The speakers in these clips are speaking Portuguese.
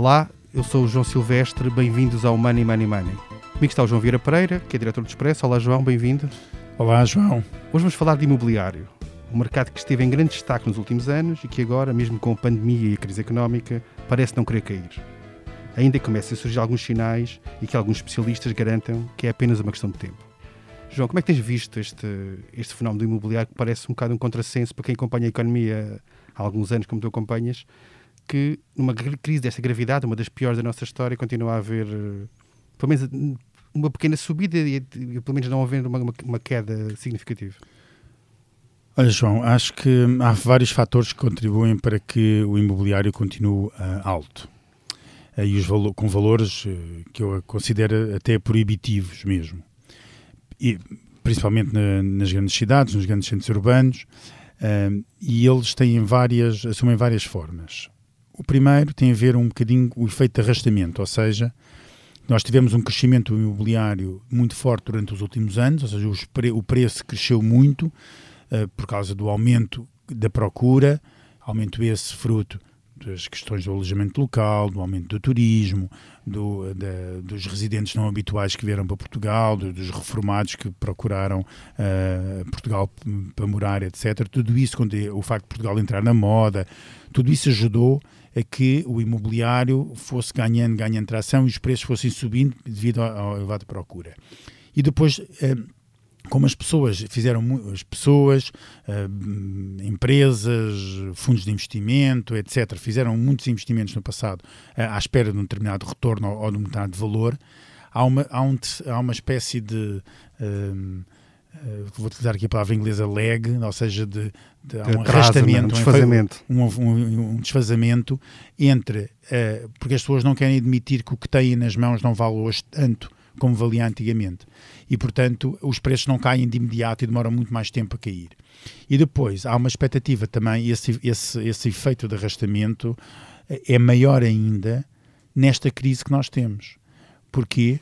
Olá, eu sou o João Silvestre, bem-vindos ao Money Money Money. Comigo está o João Vieira Pereira, que é diretor do Expresso. Olá, João, bem-vindo. Olá, João. Hoje vamos falar de imobiliário, um mercado que esteve em grande destaque nos últimos anos e que agora, mesmo com a pandemia e a crise económica, parece não querer cair. Ainda começam a surgir alguns sinais e que alguns especialistas garantam que é apenas uma questão de tempo. João, como é que tens visto este, este fenómeno do imobiliário que parece um bocado um contrassenso para quem acompanha a economia há alguns anos, como tu acompanhas, que numa crise desta gravidade, uma das piores da nossa história, continua a haver, eh, pelo menos, uma pequena subida e, pelo menos não haver uma, uma, queda significativa? Olha, João, acho que há vários fatores que contribuem para que o imobiliário continue uh, alto. Uh, e os valo com valores uh, que eu considero até proibitivos mesmo e, principalmente na, nas grandes cidades, nos grandes centros urbanos, e eles têm várias, assumem várias formas. O primeiro tem a ver um bocadinho com o efeito de arrastamento, ou seja, nós tivemos um crescimento imobiliário muito forte durante os últimos anos, ou seja, pre o preço cresceu muito uh, por causa do aumento da procura, aumento esse fruto das questões do alojamento local, do aumento do turismo, do, da, dos residentes não habituais que vieram para Portugal, do, dos reformados que procuraram uh, Portugal para morar, etc. Tudo isso, o facto de Portugal entrar na moda, tudo isso ajudou a que o imobiliário fosse ganhando, ganhando tração e os preços fossem subindo devido ao elevado procura. E depois. Uh, como as pessoas fizeram, as pessoas, uh, empresas, fundos de investimento, etc., fizeram muitos investimentos no passado uh, à espera de um determinado retorno ou, ou de um determinado valor, há uma, há um, há uma espécie de. Uh, vou utilizar aqui a palavra inglesa lag, ou seja, de, de, há um arrastamento, um desfazamento. Um, um, um desfazamento entre. porque as pessoas não querem admitir que o que têm nas mãos não vale hoje tanto como valia antigamente. E, portanto, os preços não caem de imediato e demoram muito mais tempo a cair. E depois, há uma expectativa também, esse, esse, esse efeito de arrastamento eh, é maior ainda nesta crise que nós temos. Porquê?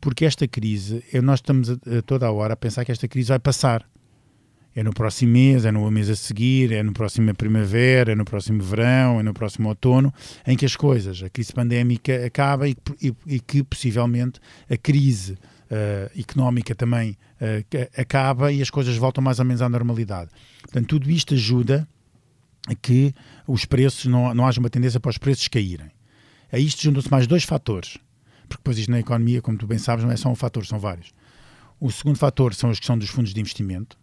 Porque esta crise, nós estamos a, a toda a hora a pensar que esta crise vai passar. É no próximo mês, é no mês a seguir, é no próximo primavera, é no próximo verão, é no próximo outono, em que as coisas, a crise pandémica acaba e, e, e que possivelmente a crise uh, económica também uh, acaba e as coisas voltam mais ou menos à normalidade. Portanto, tudo isto ajuda a que os preços, não, não haja uma tendência para os preços caírem. A isto juntam-se mais dois fatores, porque depois isto na economia, como tu bem sabes, não é só um fator, são vários. O segundo fator são as questões dos fundos de investimento,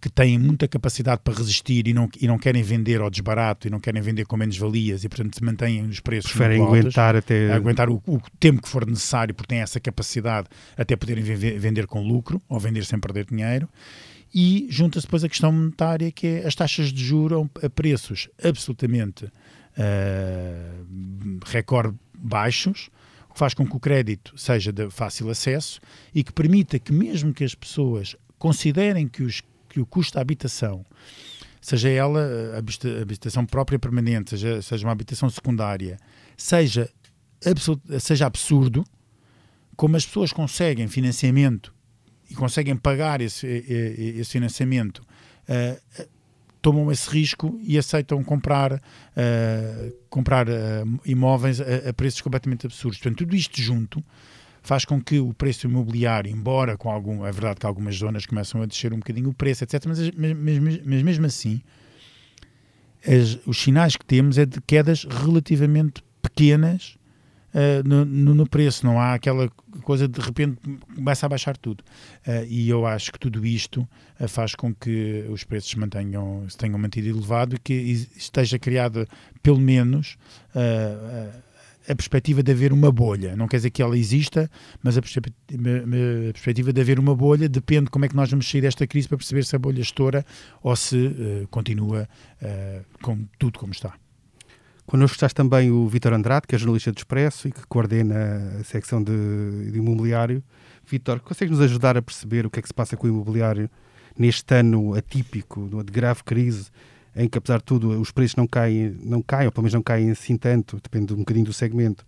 que têm muita capacidade para resistir e não, e não querem vender ao desbarato e não querem vender com menos valias e, portanto, mantêm os preços Preferem aguentar até... Aguentar o, o, tempo que for necessário, porque têm essa capacidade até poderem vender com lucro ou vender sem perder dinheiro. E junta-se depois a questão monetária, que é as taxas de juros a preços absolutamente uh, recorde baixos, que faz com que o crédito seja de fácil acesso e que permita que mesmo que as pessoas considerem que os que o custo da habitação, seja ela a habitação própria permanente, seja, seja uma habitação secundária, seja, seja absurdo, como as pessoas conseguem financiamento e conseguem pagar esse, esse financiamento, uh, tomam esse risco e aceitam comprar, uh, comprar uh, imóveis a, a, preços completamente absurdos. Portanto, tudo isto junto faz com que o preço imobiliário, embora com algum, é verdade que algumas zonas começam a descer um bocadinho o preço, etc., mas, mas, mas, mas mesmo assim, as, os sinais que temos é de quedas relativamente pequenas uh, no, no, preço, não há aquela coisa de, repente começa a baixar tudo. Uh, e eu acho que tudo isto uh, faz com que os preços se mantenham, se tenham mantido elevado e que esteja criada pelo menos a perspectiva de haver uma bolha. Não quer dizer que ela exista, mas a perspectiva de haver uma bolha depende de como é que nós vamos sair desta crise para perceber se a bolha estoura ou se uh, continua uh, com tudo como está. Connosco está também o Vítor Andrade, que é jornalista do Expresso e que coordena a secção de, de imobiliário. Vítor, consegue nos ajudar a perceber o que é que se passa com o imobiliário neste ano atípico, de grave crise em que, apesar de tudo, os preços não caem, não caem, ou pelo menos não caem assim tanto, depende um bocadinho do segmento.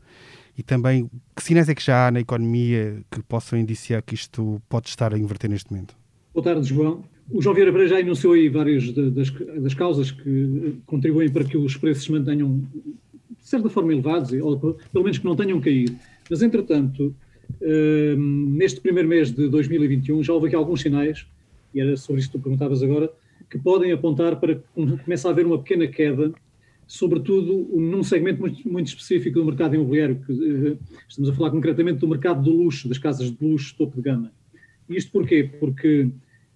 E também, que sinais é que já há na economia que possam indiciar que isto pode estar a inverter neste momento? Boa tarde, João. O João Vieira Pereira já enunciou aí várias das, das causas que contribuem para que os preços se mantenham de certa forma elevados, ou pelo menos que não tenham caído. Mas, entretanto, uh, neste primeiro mês de 2021 já houve aqui alguns sinais, e era sobre isso que tu perguntavas agora, que podem apontar para que comece a haver uma pequena queda, sobretudo num segmento muito, muito específico do mercado imobiliário, que uh, estamos a falar concretamente do mercado do luxo, das casas de luxo topo de gama. Isto porquê? Porque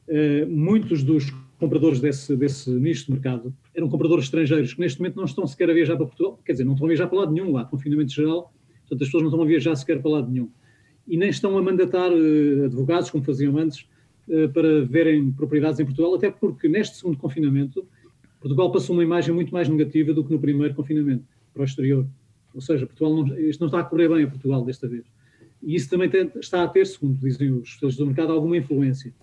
uh, muitos dos compradores desse, desse nicho de mercado eram compradores estrangeiros que neste momento não estão sequer a viajar para Portugal, quer dizer, não estão a viajar para lado nenhum lá, confinamento geral, portanto as pessoas não estão a viajar sequer para lado nenhum. E nem estão a mandatar uh, advogados, como faziam antes, uh, para verem propriedades em Portugal, até porque neste segundo confinamento, Portugal passou uma imagem muito mais negativa do que no primeiro confinamento, para o exterior. Ou seja, Portugal não, isto não está a correr bem a Portugal desta vez. E isso também tem, está a ter, segundo dizem os especialistas do mercado, alguma influência.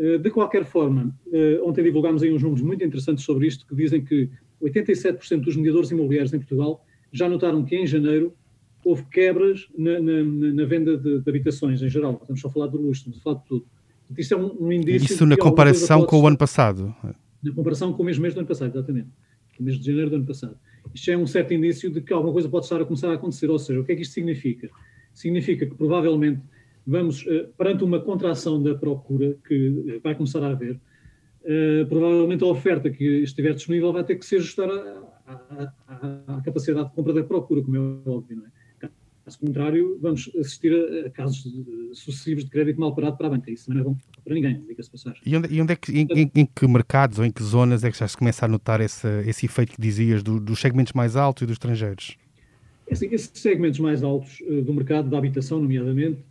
Eh, de qualquer forma, eh, ontem divulgámos aí uns números muito interessantes sobre isto, que dizem que 87% dos mediadores imobiliários em Portugal já notaram que em janeiro houve quebras na, na, na venda de, de, habitações em geral. Estamos só a falar do luxo, estamos a falar de tudo. Isto é um, um indício. Isso na comparação com o ano passado. Na comparação com o mesmo mês do ano passado, exatamente. O mês de janeiro do ano passado. Isto é um certo indício de que alguma coisa pode estar a começar a acontecer. Ou seja, o que é que isto significa? Significa que provavelmente vamos, uh, perante uma contração da procura que vai começar a haver, uh, provavelmente a oferta que estiver disponível vai ter que se ajustar à, capacidade de compra da procura, como é óbvio, não é? Caso contrário, vamos assistir a, casos de, sucessivos de crédito mal parado para a banca. Isso não é bom para ninguém, diga-se passagem. E onde, e onde é que, em, em, em, que mercados ou em que zonas é que já se começa a notar esse, esse efeito que dizias do, dos segmentos mais altos e dos estrangeiros? É assim, esses segmentos mais altos do mercado da habitação, nomeadamente,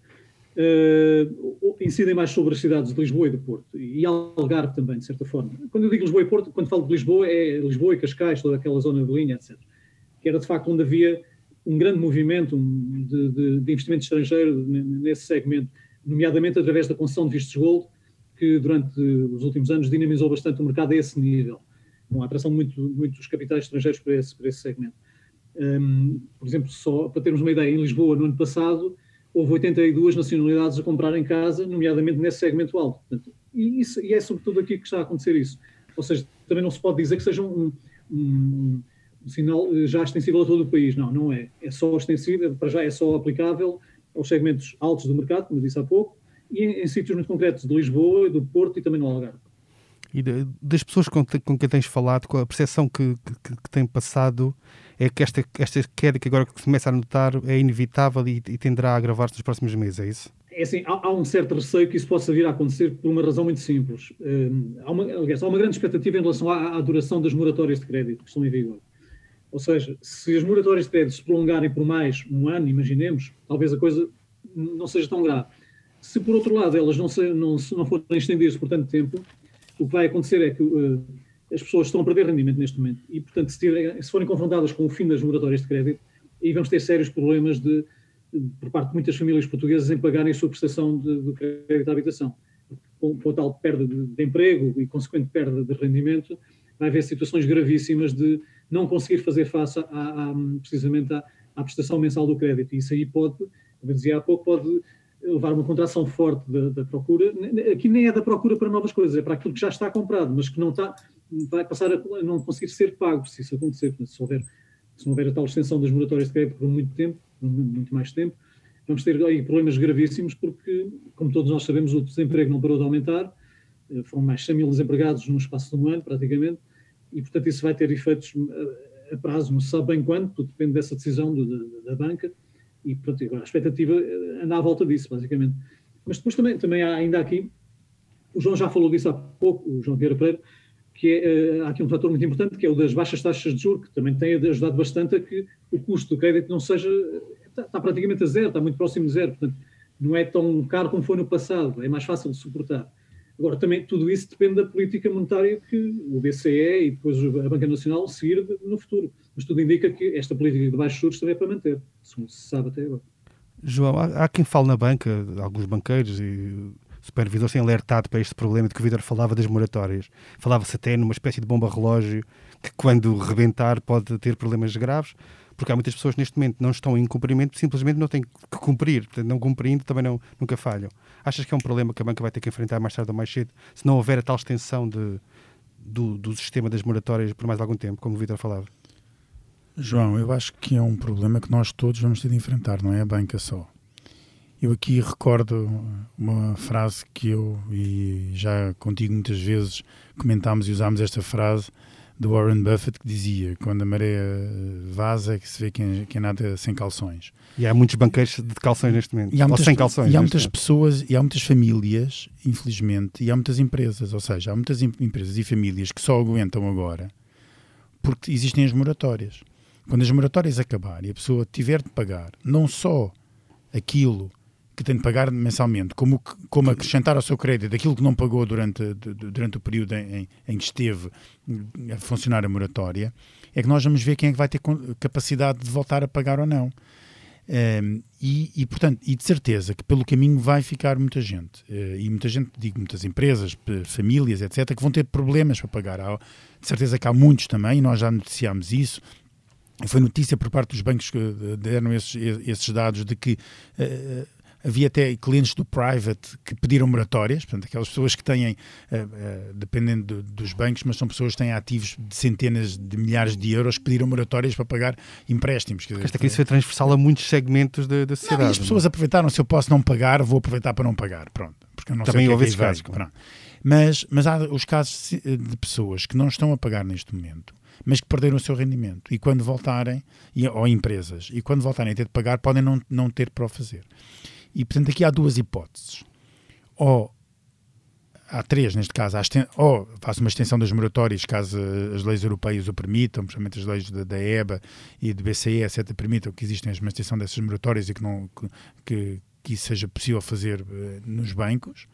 uh, incidem mais sobre as cidades de Lisboa e do Porto, e Algarve também, de certa forma. Quando eu digo Lisboa e Porto, quando falo de Lisboa, é Lisboa e Cascais, toda aquela zona de linha, etc. Que era, de facto, onde havia um grande movimento de, de, de investimento estrangeiro nesse segmento, nomeadamente através da concessão de vistos gold, que durante os últimos anos dinamizou bastante o mercado a esse nível, com a atração de muito, muitos capitais estrangeiros para esse, para esse segmento. Um, por exemplo, só para termos uma ideia, em Lisboa, no ano passado, houve 82 nacionalidades a comprar em casa, nomeadamente nesse segmento alto. Portanto, e, isso, e, é sobretudo aqui que está a acontecer isso. Ou seja, também não se pode dizer que seja um, um, um sinal eh, já extensível a todo o país. Não, não é. É só extensível, para já é só aplicável aos segmentos altos do mercado, como disse há pouco, e em, em sítios muito concretos de Lisboa, do Porto e também no Algarve. E das pessoas com, com quem tens falado, com a percepção que, que, que tem passado é que esta, esta queda que agora se começa a notar é inevitável e, e tenderá a agravar-se nos próximos meses, é isso? É assim, há, há, um certo receio que isso possa vir a acontecer por uma razão muito simples. Um, há, uma, aliás, há uma grande expectativa em relação à, à, duração das moratórias de crédito que estão em vigor. Ou seja, se as moratórias de crédito se prolongarem por mais um ano, imaginemos, talvez a coisa não seja tão grave. Se, por outro lado, elas não, se, não, não forem estendidas por tanto tempo, o que vai acontecer é que uh, as pessoas estão a perder rendimento neste momento e, portanto, se, tiverem, se forem confrontadas com o fim das moratórias de crédito, aí vamos ter sérios problemas de, de, por parte de muitas famílias portuguesas em pagarem a sua prestação de, de crédito à habitação. Com, com a tal perda de, de, emprego e consequente perda de rendimento, vai haver situações gravíssimas de não conseguir fazer face, a, a, precisamente, à, prestação mensal do crédito. E isso aí pode, como eu dizia há pouco, pode levar a uma contração forte da, da, procura. Aqui nem é da procura para novas coisas, é para aquilo que já está comprado, mas que não está, vai passar a não conseguir ser pago se isso acontecer. Se houver, se não houver a tal extensão das moratórias de crédito por muito tempo, por muito mais tempo, vamos ter aí problemas gravíssimos, porque, como todos nós sabemos, o desemprego não parou de aumentar, eh, foram mais 100 mil desempregados no espaço de um ano, praticamente, e, portanto, isso vai ter efeitos eh, a prazo, não se sabe bem quando, tudo depende dessa decisão do, da, da, banca, e, portanto, agora a expectativa eh, anda à volta disso, basicamente. Mas depois também, também há ainda aqui, o João já falou disso há pouco, o João Vieira Pereira, que é, há aqui um fator muito importante, que é o das baixas taxas de juros, que também tem ajudado bastante a que o custo do crédito não seja, está, está praticamente a zero, está muito próximo de zero, portanto, não é tão caro como foi no passado, é mais fácil de suportar. Agora, também tudo isso depende da política monetária que o BCE e depois a Banca Nacional seguir no futuro. Mas tudo indica que esta política de baixos juros também é para manter, segundo se sabe até agora. João, há, há quem fale na banca, alguns banqueiros e supervisores têm alertado para este problema de que o Vitor falava das moratórias. Falava-se até numa espécie de bomba relógio que, quando rebentar, pode ter problemas graves, porque há muitas pessoas neste momento não estão em cumprimento, simplesmente não têm que cumprir. Portanto, não cumprindo também não, nunca falham. Achas que é um problema que a banca vai ter que enfrentar mais tarde ou mais cedo, se não houver a tal extensão de, do, do sistema das moratórias por mais algum tempo, como o Vitor falava? João, eu acho que é um problema que nós todos vamos ter de enfrentar, não é a banca só. Eu aqui recordo uma frase que eu e já contigo muitas vezes comentámos e usámos esta frase do Warren Buffett que dizia quando a maré vaza é que se vê quem, quem nada sem calções. E há muitos banqueiros de calções neste momento. E há muitas, sem calções. E há muitas pessoas, e há muitas famílias, infelizmente, e há muitas empresas, ou seja, há muitas empresas e famílias que só aguentam agora porque existem as moratórias. Quando as moratórias acabarem e a pessoa tiver de pagar não só aquilo que tem de pagar mensalmente, como, como acrescentar ao seu crédito aquilo que não pagou durante, durante o período em, em que esteve a funcionar a moratória, é que nós vamos ver quem é que vai ter capacidade de voltar a pagar ou não. Um, ehm, e, e, portanto, e de certeza que pelo caminho vai ficar muita gente, uh, e muita gente, digo, muitas empresas, famílias, etc., que vão ter problemas para pagar. Há, de certeza que há muitos também, e nós já noticiámos isso, foi notícia por parte dos bancos que deram esses, esses dados de que uh, havia até clientes do private que pediram moratórias, portanto, aquelas pessoas que têm, uh, uh, dependendo dos bancos, mas são pessoas que têm ativos de centenas de milhares de euros que pediram moratórias para pagar empréstimos. Dizer, esta crise foi transversal a muitos segmentos da, da sociedade. Não, e as pessoas não? aproveitaram, se eu posso não pagar, vou aproveitar para não pagar, pronto. Porque eu não Também sei houve é esses casos. Claro. Mas, mas há os casos de pessoas que não estão a pagar neste momento mas que perderam o seu rendimento. E quando voltarem, ou empresas, e quando voltarem a ter de pagar, podem não, não ter para o fazer. E, portanto, aqui há duas hipóteses. Ou há três neste caso, ou faço uma extensão das moratórias caso as leis europeias o permitam, principalmente as leis da, da EBA e do BCE, etc., permitam que existem uma extensão dessas moratórias e que, não, que, que, isso seja possível fazer uh, nos bancos,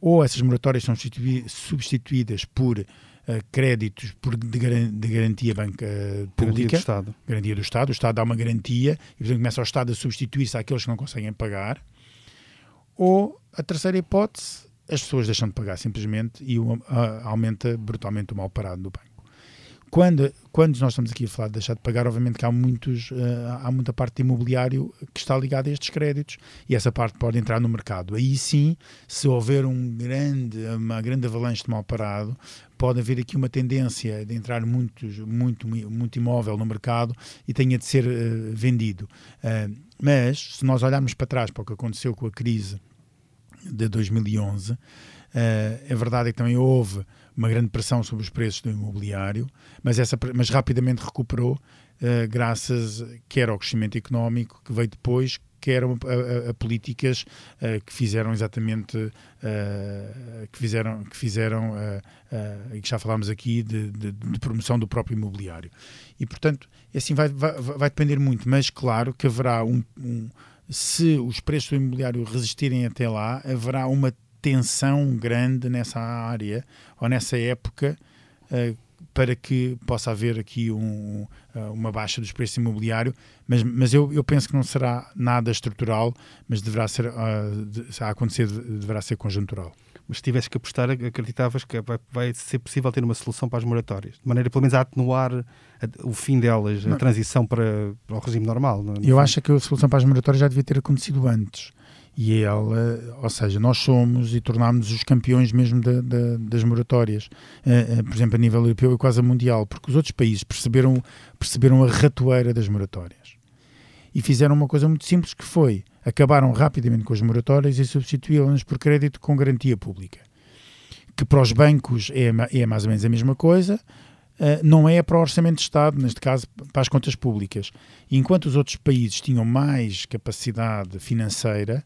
ou essas moratórias são substituídas por créditos por, de, de, garantia banca pública. Do Estado. Garantia do Estado. O Estado dá uma garantia e, portanto, começa o Estado a substituir-se àqueles que não conseguem pagar. Ou, a terceira hipótese, as pessoas deixam de pagar simplesmente e uh, aumenta brutalmente o mal parado do banco. Quando, quando nós estamos aqui a falar de deixar de pagar, obviamente que há, muitos, uh, há muita parte de imobiliário que está ligada a estes créditos e essa parte pode entrar no mercado. Aí sim, se houver um grande, uma grande avalanche de mal parado, pode haver aqui uma tendência de entrar muitos, muito, muito imóvel no mercado e tenha de ser uh, vendido. Uh, mas, se nós olharmos para trás para o que aconteceu com a crise de 2011, uh, a verdade é que também houve uma grande pressão sobre os preços do imobiliário, mas, essa, mas rapidamente recuperou, graças quer ao crescimento económico que veio depois, que eram a, a, a políticas uh, que fizeram exatamente uh, que fizeram que fizeram uh, e que já falámos aqui de, de, de, promoção do próprio imobiliário. E portanto assim vai, vai, vai depender muito mas claro que haverá um, um, se os preços do imobiliário resistirem até lá haverá uma tensão grande nessa área ou nessa época para que possa haver aqui um, uma baixa dos preços imobiliário, mas, mas eu, eu penso que não será nada estrutural, mas deverá ser, uh, de, a acontecer, deverá ser conjuntural. Mas se tivesse que apostar, acreditavas que vai, vai, ser possível ter uma solução para as moratórias, de maneira pelo menos a atenuar a, o fim delas, a transição para, para o regime normal? No, no eu fim. acho que a solução para as moratórias já devia ter acontecido antes e ela, ou seja, nós somos e tornámos os campeões mesmo da, da, das moratórias, uh, uh, por exemplo, a nível europeu e quase mundial, porque os outros países perceberam, perceberam a ratoeira das moratórias e fizeram uma coisa muito simples que foi, acabaram rapidamente com as moratórias e substituíram-nas por crédito com garantia pública, que para os bancos é, é mais ou menos a mesma coisa, Uh, não é para o orçamento de Estado, neste caso para as contas públicas. Enquanto os outros países tinham mais capacidade financeira,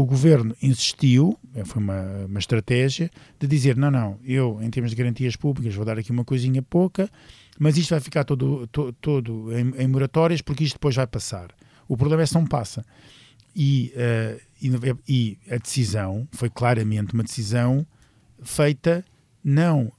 o governo insistiu, eh, foi uma, uma estratégia, de dizer: não, não, eu, em termos de garantias públicas, vou dar aqui uma coisinha pouca, mas isto vai ficar todo, to, todo em, em, moratórias, porque isto depois vai passar. O problema é se não passa. E, uh, e, e a decisão foi claramente uma decisão feita não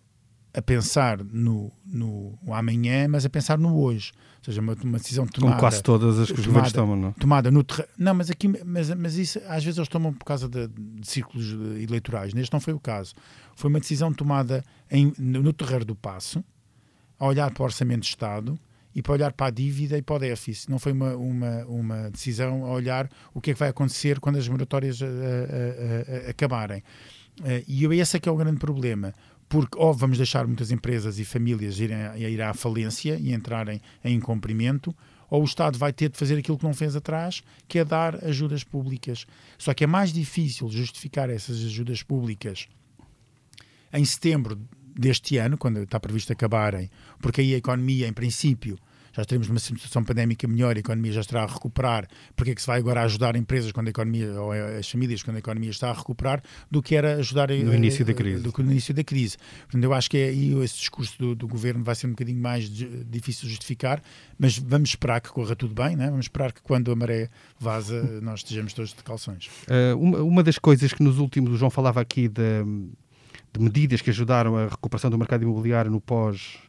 a pensar no, no amanhã, mas a pensar no hoje. Ou seja, uma, uma decisão tomada. Como quase todas as que os governos tomam, não? Tomada no terreno. Não, mas aqui, mas, mas isso às vezes eles tomam por causa de, de círculos eleitorais. Neste não foi o caso. Foi uma decisão tomada em, no terreno do passo, a olhar para o orçamento de Estado e para olhar para a dívida e para o déficit. Não foi uma, uma, uma decisão a olhar o que é que vai acontecer quando as moratórias a, a, a, acabarem. e esse é que é o grande problema porque ou vamos deixar muitas empresas e famílias irem ir à falência e entrarem em incumprimento, ou o Estado vai ter de fazer aquilo que não fez atrás, que é dar ajudas públicas. Só que é mais difícil justificar essas ajudas públicas em setembro deste ano, quando está previsto acabarem, porque aí a economia, em princípio, já teremos uma situação pandémica melhor, a economia já estará a recuperar, porque é que se vai agora ajudar empresas quando a economia, ou as famílias quando a economia está a recuperar, do que era ajudar no início da crise. Do que no início da crise. Portanto, eu acho que é aí esse discurso do, do, governo vai ser um bocadinho mais difícil de justificar, mas vamos esperar que corra tudo bem, né? vamos esperar que quando a maré vaza nós estejamos todos de calções. Uh, uma, uma das coisas que nos últimos, o João falava aqui de, de medidas que ajudaram a recuperação do mercado imobiliário no pós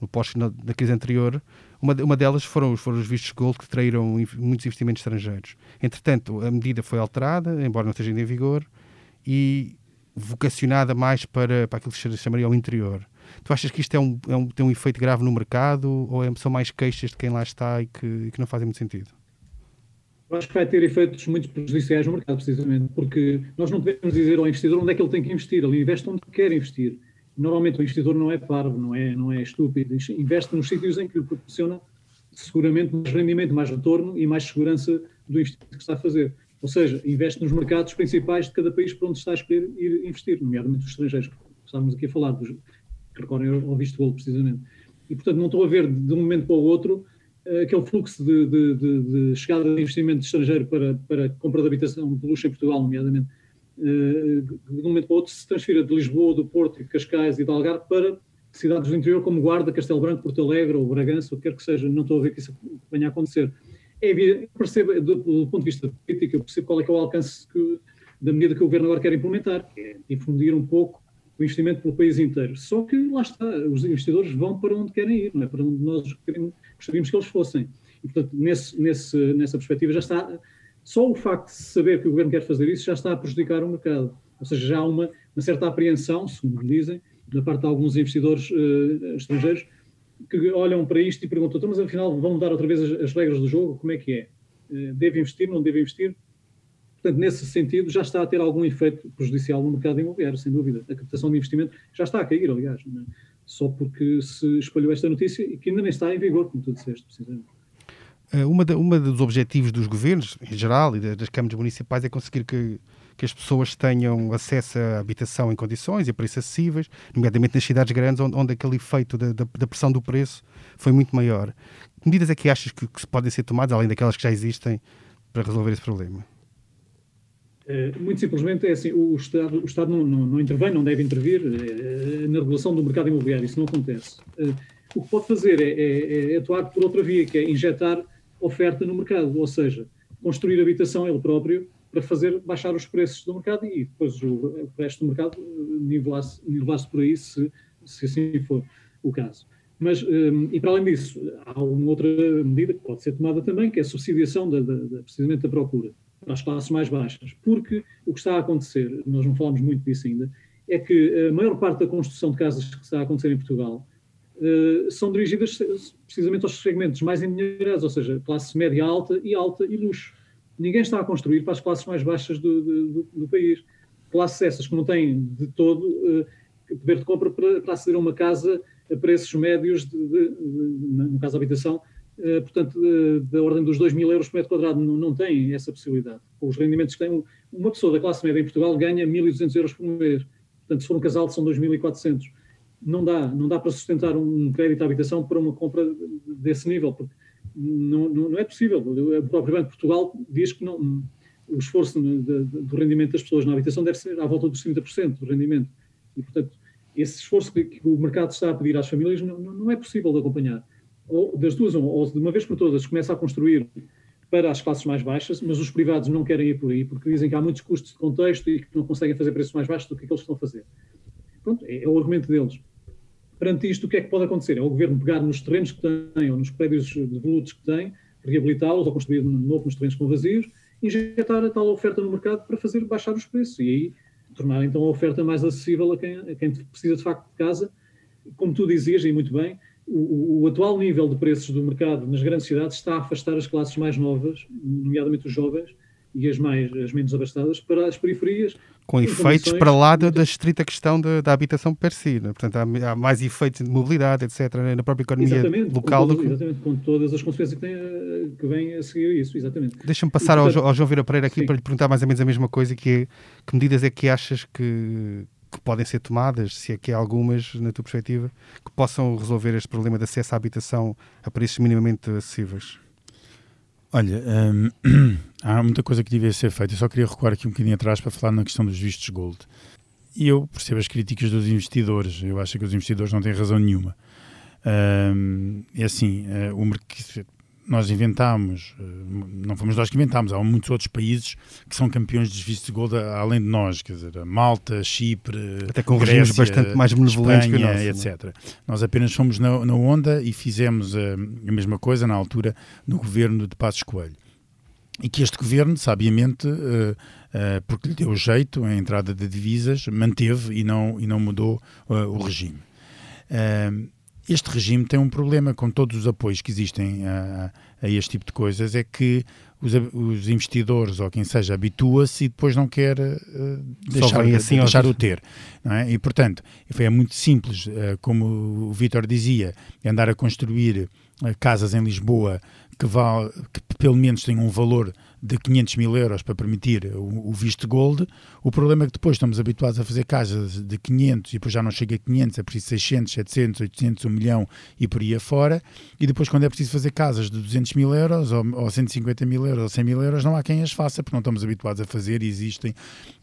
no pós na crise anterior, uma, uma delas foram, foram os vistos gold que traíram muitos investimentos estrangeiros. Entretanto, a medida foi alterada, embora não esteja ainda em vigor, e vocacionada mais para, para aquilo que se chamaria o interior. Tu achas que isto é um, é um, tem um efeito grave no mercado ou é, são mais queixas de quem lá está e que, que não fazem muito sentido? Eu acho que vai ter efeitos muito prejudiciais no mercado, precisamente, porque nós não podemos dizer ao investidor onde é que ele tem que investir. Ele investe onde quer investir normalmente o investidor não é parvo, não é, não é estúpido, investe nos sítios em que lhe proporciona seguramente mais rendimento, mais retorno e mais segurança do investimento que está a fazer. Ou seja, investe nos mercados principais de cada país para onde está a escolher ir investir, nomeadamente os estrangeiros, que estávamos aqui a falar, dos, que recorrem ao visto gold, precisamente. E, portanto, não estou a ver de um momento para o outro eh, aquele fluxo de, de, de, de chegada de investimento estrangeiro para, para compra de habitação de luxo em Portugal, nomeadamente, de um momento para outro se transfira de Lisboa, do Porto, de Cascais e de Algarve para cidades do interior como Guarda, Castelo Branco, Porto Alegre ou Bragança, o que quer que seja, não estou a ver que isso venha a acontecer. É percebo, do, do, ponto de vista político, eu percebo qual é, é o alcance que, da medida que o Governo agora quer implementar, que é difundir um pouco o investimento pelo país inteiro. Só que lá está, os investidores vão para onde querem ir, não é para onde nós queremos, gostaríamos que eles fossem. E, portanto, nesse, nesse, nessa perspectiva já está só o facto de saber que o governo quer fazer isso já está a prejudicar o mercado. Ou seja, já há uma, uma certa apreensão, segundo dizem, da parte de alguns investidores uh, estrangeiros que olham para isto e perguntam: então, mas afinal vão mudar outra vez as, as regras do jogo? Como é que é? Uh, deve investir, não deve investir? Portanto, nesse sentido, já está a ter algum efeito prejudicial no mercado imobiliário, sem dúvida. A captação de investimento já está a cair, aliás, é? só porque se espalhou esta notícia e que ainda nem está em vigor, como tu disseste, precisamente. Eh, uma, uma dos objetivos dos governos, em geral, e das câmaras municipais, é conseguir que, que as pessoas tenham acesso à habitação em condições e a preços acessíveis, nomeadamente nas cidades grandes, onde, onde aquele efeito da, da, da, pressão do preço foi muito maior. Que medidas é que achas que, que podem ser tomadas, além daquelas que já existem, para resolver esse problema? É, muito simplesmente é assim, o Estado, o Estado não, não, não intervém, não deve intervir é, na regulação do mercado imobiliário, isso não acontece. O que pode fazer é, é, é atuar por outra via, que é injetar oferta no mercado, ou seja, construir habitação ele próprio para fazer baixar os preços do mercado e depois o, resto do mercado eh, nivelar-se nivelar por aí, se, se assim for o caso. Mas, ehm, e para além disso, há uma outra medida que pode ser tomada também, que é a subsidiação da, da, da, precisamente da procura para as classes mais baixas. Porque o que está a acontecer, nós não falamos muito disso ainda, é que a maior parte da construção de casas que está a acontecer em Portugal uh, são dirigidas precisamente aos segmentos mais endinheirados, ou seja, classe média alta e alta e luxo. Ninguém está a construir para as classes mais baixas do, do, do país. Classes essas que não têm de todo uh, poder de compra para, para, aceder a uma casa a preços médios, de, de, de, no caso habitação, uh, portanto, da ordem dos 2 mil euros por metro quadrado, não, não tem essa possibilidade. Com os rendimentos que tem, uma pessoa da classe média em Portugal ganha 1.200 euros por mês. Portanto, se for um casal, são 2.400 não dá, não dá para sustentar um crédito à habitação para uma compra desse nível, porque não, não, não é possível. O próprio Banco de Portugal diz que não, o esforço do rendimento das pessoas na habitação deve ser à volta dos 30% do rendimento. E, portanto, esse esforço que, que, o mercado está a pedir às famílias não, não é possível de acompanhar. Ou das duas, ou de uma vez por todas, começa a construir para as classes mais baixas, mas os privados não querem ir por aí, porque dizem que há muitos custos de contexto e que não conseguem fazer preços mais baixos do que aqueles que estão a fazer. Pronto, é, é o argumento deles. Perante isto, o que é que pode acontecer? É o governo pegar nos terrenos que tem ou nos prédios devolutos que tem, reabilitá-los ou construir de novo nos terrenos com vazios, injetar a tal oferta no mercado para fazer baixar os preços e aí tornar então a oferta mais acessível a quem, a quem precisa de facto de casa. Como tu dizias, e muito bem, o, o, atual nível de preços do mercado nas grandes cidades está a afastar as classes mais novas, nomeadamente os jovens, e as mais as menos abastadas para as periferias, com efeitos para lá da, da estrita questão da, da habitação per si. Né? Portanto, há, há, mais efeitos de mobilidade, etc., na própria economia exatamente, local. Com, do que... Exatamente, com todas as consequências que, tem, que vêm a seguir isso, exatamente. Deixa-me passar e, portanto, ao, ao, João Vieira Pereira aqui sim. para lhe perguntar mais ou menos a mesma coisa, que é, que medidas é que achas que, que podem ser tomadas, se é que há algumas, na tua perspectiva, que possam resolver este problema de acesso à habitação a preços minimamente acessíveis? Olha, hum, há muita coisa que devia ser feita. Eu só queria recuar aqui um bocadinho atrás para falar na questão dos vistos gold. E eu percebo as críticas dos investidores. Eu acho que os investidores não têm razão nenhuma. Hum, é assim, uh, o mercado nós inventámos, eh, não fomos nós que inventámos, há muitos outros países que são campeões dos vistos de gold além de nós, quer dizer, Malta, Chipre, até com Grécia, regimes bastante mais benevolentes Espanha, que o nosso, etc. Nós apenas fomos na, na onda e fizemos a, eh, a, mesma coisa na altura no governo de Passos Coelho. E que este governo, sabiamente, uh, uh, porque lhe deu jeito a entrada de divisas, manteve e não, e não mudou uh, o regime. Este regime tem um problema com todos os apoios que existem a, a este tipo de coisas, é que os, os investidores ou quem seja habitua-se e depois não quer uh, deixar, assim deixar o ter. É? E, portanto, é muito simples, uh, como o Vítor dizia, andar a construir uh, casas em Lisboa que, val, que pelo menos tenham um valor de 500 mil euros para permitir o, o, visto gold. O problema é que depois estamos habituados a fazer casas de 500 e depois já não chega a 500, é preciso 600, 700, 800, 1 milhão e por aí afora. E depois, quando é preciso fazer casas de 200 mil euros ou, ou 150 mil euros ou 100 mil euros, não há quem as faça porque não estamos habituados a fazer e existem,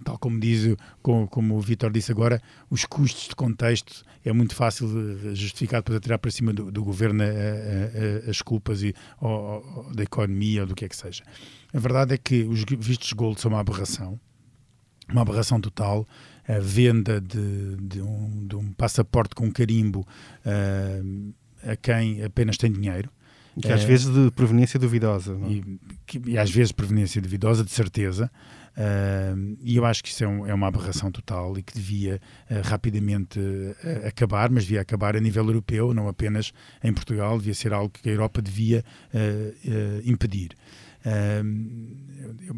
tal como diz, como, como o Vitor disse agora, os custos de contexto. É muito fácil justificar depois tirar para cima do, do governo a, a, a, as culpas e, ou, ou, da economia ou do que é que seja. A verdade é que os vistos gold são uma aberração, uma aberração total. A venda de, de, um, de um, passaporte com carimbo uh, a quem apenas tem dinheiro. Que às uh, vezes de proveniência duvidosa. É? E, que, e, às vezes proveniência duvidosa, de certeza. Uh, e eu acho que isso é, um, é, uma aberração total e que devia uh, rapidamente uh, acabar, mas devia acabar a nível europeu, não apenas em Portugal, devia ser algo que a Europa devia impedir eu,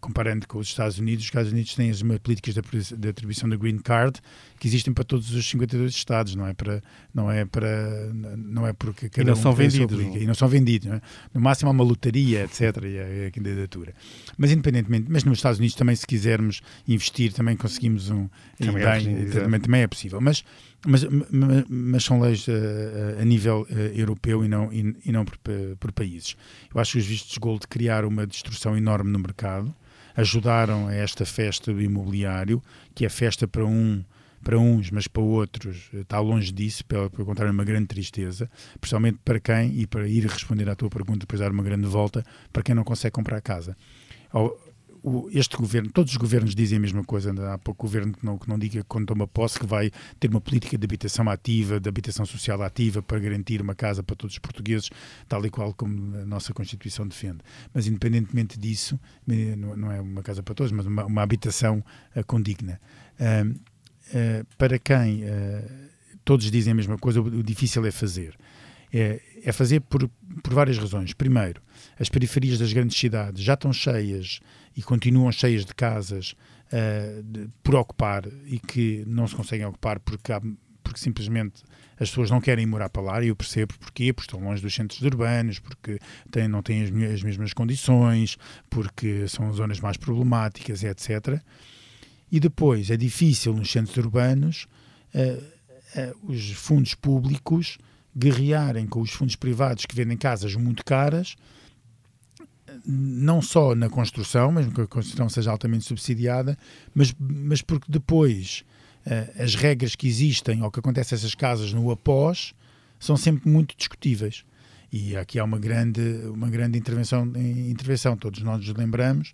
comparando com os Estados Unidos, os Estados Unidos têm as políticas de atribuição da Green Card que existem para todos os 52 estados, não é para não é para não é porque cada e não um são vendidos não? e não são vendidos, não é? no máximo há uma lotaria, etc. e é a candidatura. Mas independentemente, mas nos Estados Unidos também se quisermos investir também conseguimos um também, bem, é, também, também é possível, mas mas, mas, são leis uh, a nível uh, europeu e não, e, e não por, por, países. Eu acho que os vistos gold criaram uma destruição enorme no mercado, ajudaram a esta festa do imobiliário, que é festa para um para uns, mas para outros está longe disso, pelo, pelo contrário, é uma grande tristeza, principalmente para quem, e para ir responder à tua pergunta, depois dar uma grande volta, para quem não consegue comprar casa o, este governo, todos os governos dizem a mesma coisa. Há pouco governo que não, que não diga quando toma posse que vai ter uma política de habitação ativa, de habitação social ativa para garantir uma casa para todos os portugueses, tal e qual como a nossa Constituição defende. Mas independentemente disso, eh, não é uma casa para todos, mas uma, uma habitação uh, condigna. Uh, uh, para quem todos dizem a mesma coisa, o, o difícil é fazer. É, é fazer por, por várias razões. Primeiro, as periferias das grandes cidades já estão cheias e continuam cheias de casas uh, de, por ocupar e que não se conseguem ocupar porque, há, porque simplesmente as pessoas não querem morar para lá e eu percebo porquê, porque estão longe dos centros urbanos, porque têm, não têm as, as mesmas condições, porque são zonas mais problemáticas, etc. E depois é difícil nos centros urbanos uh, uh, os fundos públicos guerrearem com os fundos privados que vendem casas muito caras não só na construção, mesmo que a construção seja altamente subsidiada, mas, mas porque depois uh, as regras que existem ou que acontecem essas casas no após são sempre muito discutíveis. E aqui há uma grande, uma grande intervenção, intervenção. Todos nós nos lembramos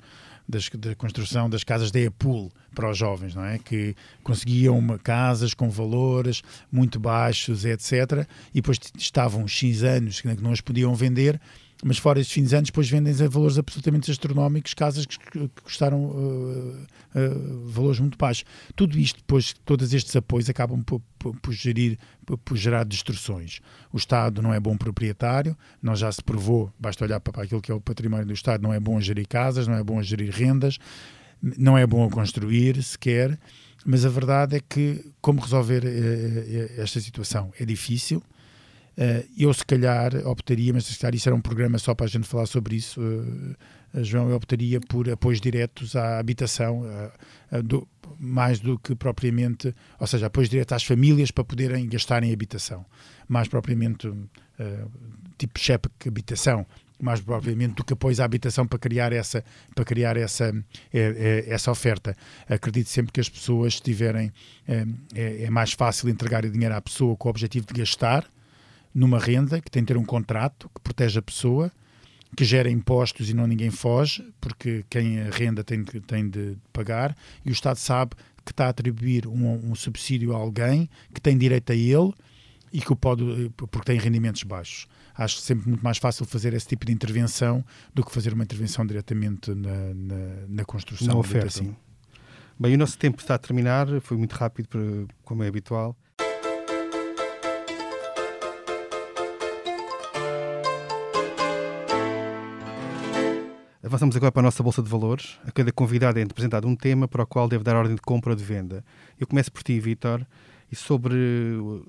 das, da construção das casas de EPUL para os jovens, não é? Que conseguiam uma, casas com valores muito baixos, etc. E depois estavam X anos que não as podiam vender mas fora estes fins de anos, depois vendem a valores absolutamente astronómicos, casas que, custaram uh, uh, valores muito baixos. Tudo isto, depois, todos estes apoios acabam por, por, por, gerir, por, por gerar destruções. O Estado não é bom proprietário, nós já se provou, basta olhar para aquilo que é o património do Estado, não é bom gerir casas, não é bom gerir rendas, não é bom a construir sequer, mas a verdade é que como resolver esta situação é difícil. Eu se calhar optaria, mas se calhar isso era um programa só para a gente falar sobre isso, João, eu optaria por apoios diretos à habitação, do, mais do que propriamente, ou seja, apoios diretos às famílias para poderem gastar em habitação, mais propriamente uh, tipo cheque habitação, mais propriamente do que apoios à habitação para criar essa, para criar essa, é, é, essa oferta. Acredito sempre que as pessoas tiverem, é, é, mais fácil entregar dinheiro à pessoa com o objetivo de gastar numa renda, que tem de ter um contrato que protege a pessoa, que gera impostos e não ninguém foge, porque quem a renda tem, tem de pagar, e o Estado sabe que está a atribuir um, um subsídio a alguém que tem direito a ele e que o pode, porque tem rendimentos baixos. Acho sempre muito mais fácil fazer esse tipo de intervenção do que fazer uma intervenção diretamente na, na, na construção. Na oferta. Assim. Bem, o nosso tempo está a terminar, foi muito rápido, como é habitual. Avançamos agora para a nossa Bolsa de Valores. A cada convidado é apresentado um tema para o qual deve dar ordem de compra ou de venda. Eu começo por ti, Vitor, e sobre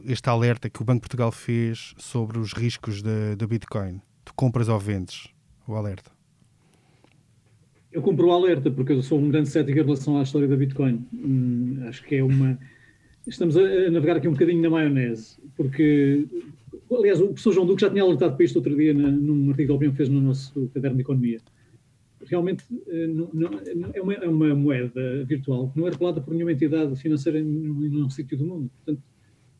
este alerta que o Banco de Portugal fez sobre os riscos da Bitcoin. Tu compras ou vendes o alerta? Eu compro o alerta porque eu sou um grande cético em relação à história da Bitcoin. Hum, acho que é uma. Estamos a navegar aqui um bocadinho na maionese, porque, aliás, o professor João Duque já tinha alertado para isto outro dia num artigo que fez no nosso caderno de Economia realmente eh, é, uma, é, uma, moeda virtual que não é regulada por nenhuma entidade financeira em nenhum sítio do mundo. Portanto,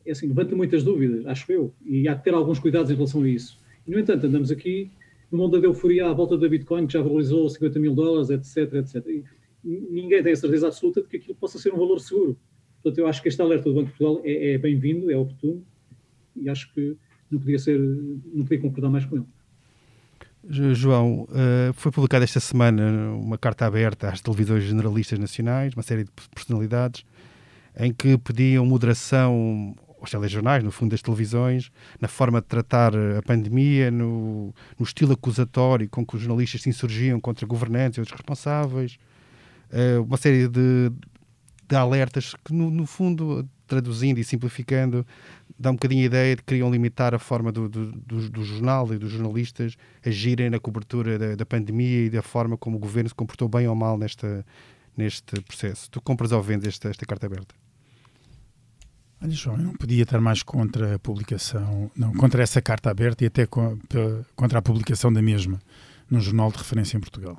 é assim, levanta muitas dúvidas, acho eu, e há que ter alguns cuidados em relação a isso. E, no entanto, andamos aqui numa onda de euforia à volta da Bitcoin, que já valorizou 50 mil dólares, etc, etc. E ninguém tem a certeza absoluta de que aquilo possa ser um valor seguro. Portanto, eu acho que este alerta do Banco de Portugal é, é bem-vindo, é oportuno, e acho que não podia ser, não podia concordar mais com ele. João, uh, foi publicada esta semana uma carta aberta às televisões generalistas nacionais, uma série de personalidades, em que pediam moderação aos telejornais, no fundo das televisões, na forma de tratar a pandemia, no, no estilo acusatório com que os jornalistas se insurgiam contra governantes e outros responsáveis, uh, uma série de, de alertas que, no, no fundo, traduzindo e simplificando, dá um bocadinho a ideia de que queriam limitar a forma do, do, do, do jornal e dos jornalistas agirem na cobertura da, da, pandemia e da forma como o governo se comportou bem ou mal nesta, neste processo. Tu compras ou vendes esta, esta carta aberta? Olha, João, eu não podia estar mais contra a publicação, não, contra essa carta aberta e até contra a publicação da mesma num jornal de referência em Portugal.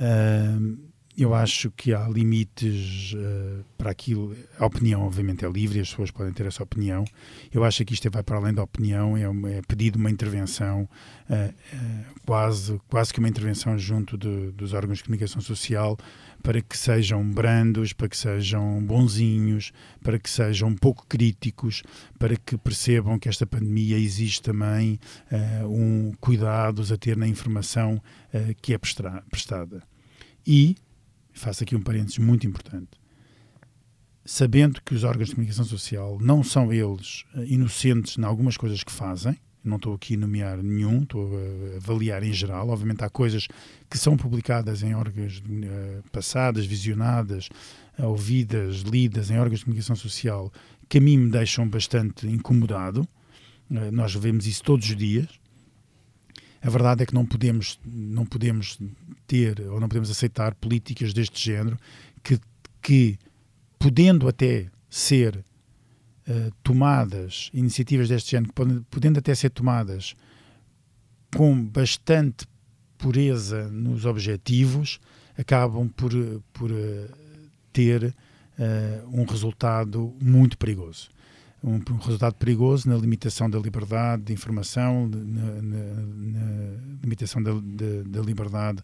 Uh, eu acho que há limites uh, para aquilo. A opinião, obviamente, é livre, as pessoas podem ter essa opinião. Eu acho que isto vai para além da opinião, é, é pedido uma intervenção, uh, uh, quase, quase que uma intervenção junto de, dos órgãos de comunicação social, para que sejam brandos, para que sejam bonzinhos, para que sejam um pouco críticos, para que percebam que esta pandemia existe também um cuidados a ter na informação que é prestada. E faço aqui um parênteses muito importante, sabendo que os órgãos de comunicação social não são eles eh, inocentes em algumas coisas que fazem, não estou aqui a nomear nenhum, estou a avaliar em geral. Obviamente há coisas que são publicadas em órgãos uh, passadas, visionadas, uh, ouvidas, lidas em órgãos de comunicação social que a mim me deixam bastante incomodado. Uh, nós vemos isso todos os dias. A verdade é que não podemos, não podemos ter ou não podemos aceitar políticas deste género que, que podendo até ser uh, tomadas, iniciativas deste género, podendo até ser tomadas com bastante pureza nos objetivos, acabam por, por uh, ter uh, um resultado muito perigoso um, um, resultado perigoso na limitação da liberdade de informação, na, na, na limitação da, da, da, liberdade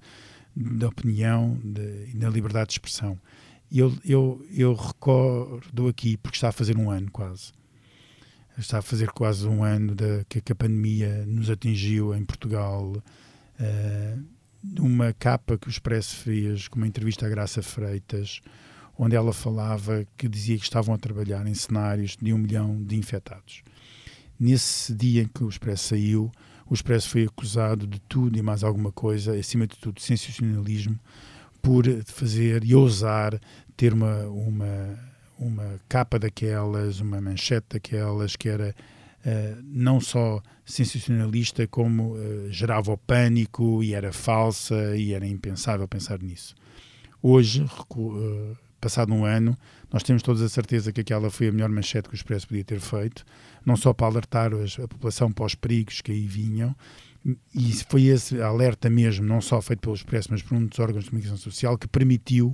de opinião e na liberdade de expressão. Eu, eu, eu recordo aqui, porque está a fazer um ano quase, está a fazer quase um ano de, que, que a pandemia nos atingiu em Portugal, uh, uma capa que o Expresso fez com uma entrevista à Graça Freitas, onde ela falava que dizia que estavam a trabalhar em cenários de um milhão de infectados. Nesse dia em que o Expresso saiu, o Expresso foi acusado de tudo e mais alguma coisa, acima de tudo, sensacionalismo, por fazer e ousar ter uma, uma, uma capa daquelas, uma manchete daquelas que era uh, não só sensacionalista, como uh, gerava o pânico e era falsa e era impensável pensar nisso. Hoje, uh, passado um ano, nós temos todos a certeza que aquela foi a melhor manchete que o Expresso podia ter feito, não só para alertar a população para os perigos que aí vinham, e foi esse alerta mesmo, não só feito pelo Expresso, mas por um dos órgãos de comunicação social, que permitiu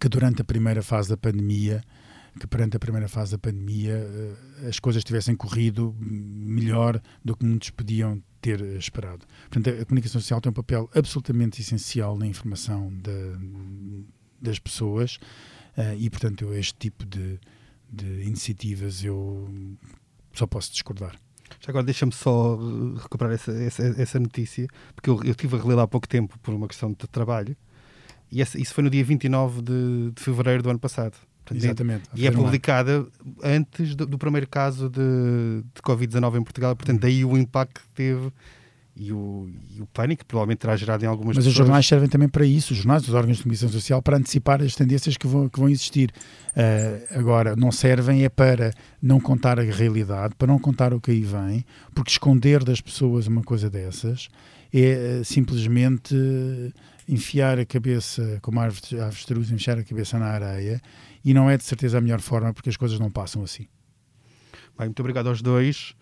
que durante a primeira fase da pandemia, que perante a primeira fase da pandemia eh, as coisas tivessem corrido melhor do que muitos podiam ter esperado. Portanto, a comunicação social tem um papel absolutamente essencial na informação das pessoas uh, e, portanto, eu, este tipo de, de iniciativas eu só posso discordar. Já agora deixa-me só recuperar essa, essa, essa notícia, porque eu, eu estive a reler há pouco tempo por uma questão de trabalho, e essa, isso foi no dia 29 de, de fevereiro do ano passado. Portanto, Exatamente. E é publicada antes do, do, primeiro caso de, de Covid-19 em Portugal, portanto, daí o impacto que teve e o, e o pânico provavelmente terá gerado em algumas Mas pessoas. os jornais servem também para isso, os jornais, os órgãos de comunicação social, para antecipar as tendências que vão, que vão existir. Uh, agora, não servem é para não contar a realidade, para não contar o que aí vem, porque esconder das pessoas uma coisa dessas é uh, simplesmente enfiar a cabeça, como a avestruz, enfiar a cabeça na areia, e não é de certeza a melhor forma, porque as coisas não passam assim. Bem, muito obrigado aos dois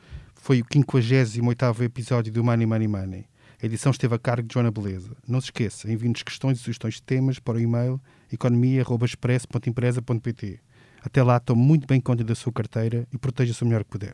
foi o 58 episódio do Money Money Money. A edição esteve a cargo de Joana Beleza. Não se esqueça, envie-nos questões e sugestões de temas para o e-mail economia.express.empresa.pt. Até lá, tome muito bem conta da sua carteira e proteja-se o melhor que puder.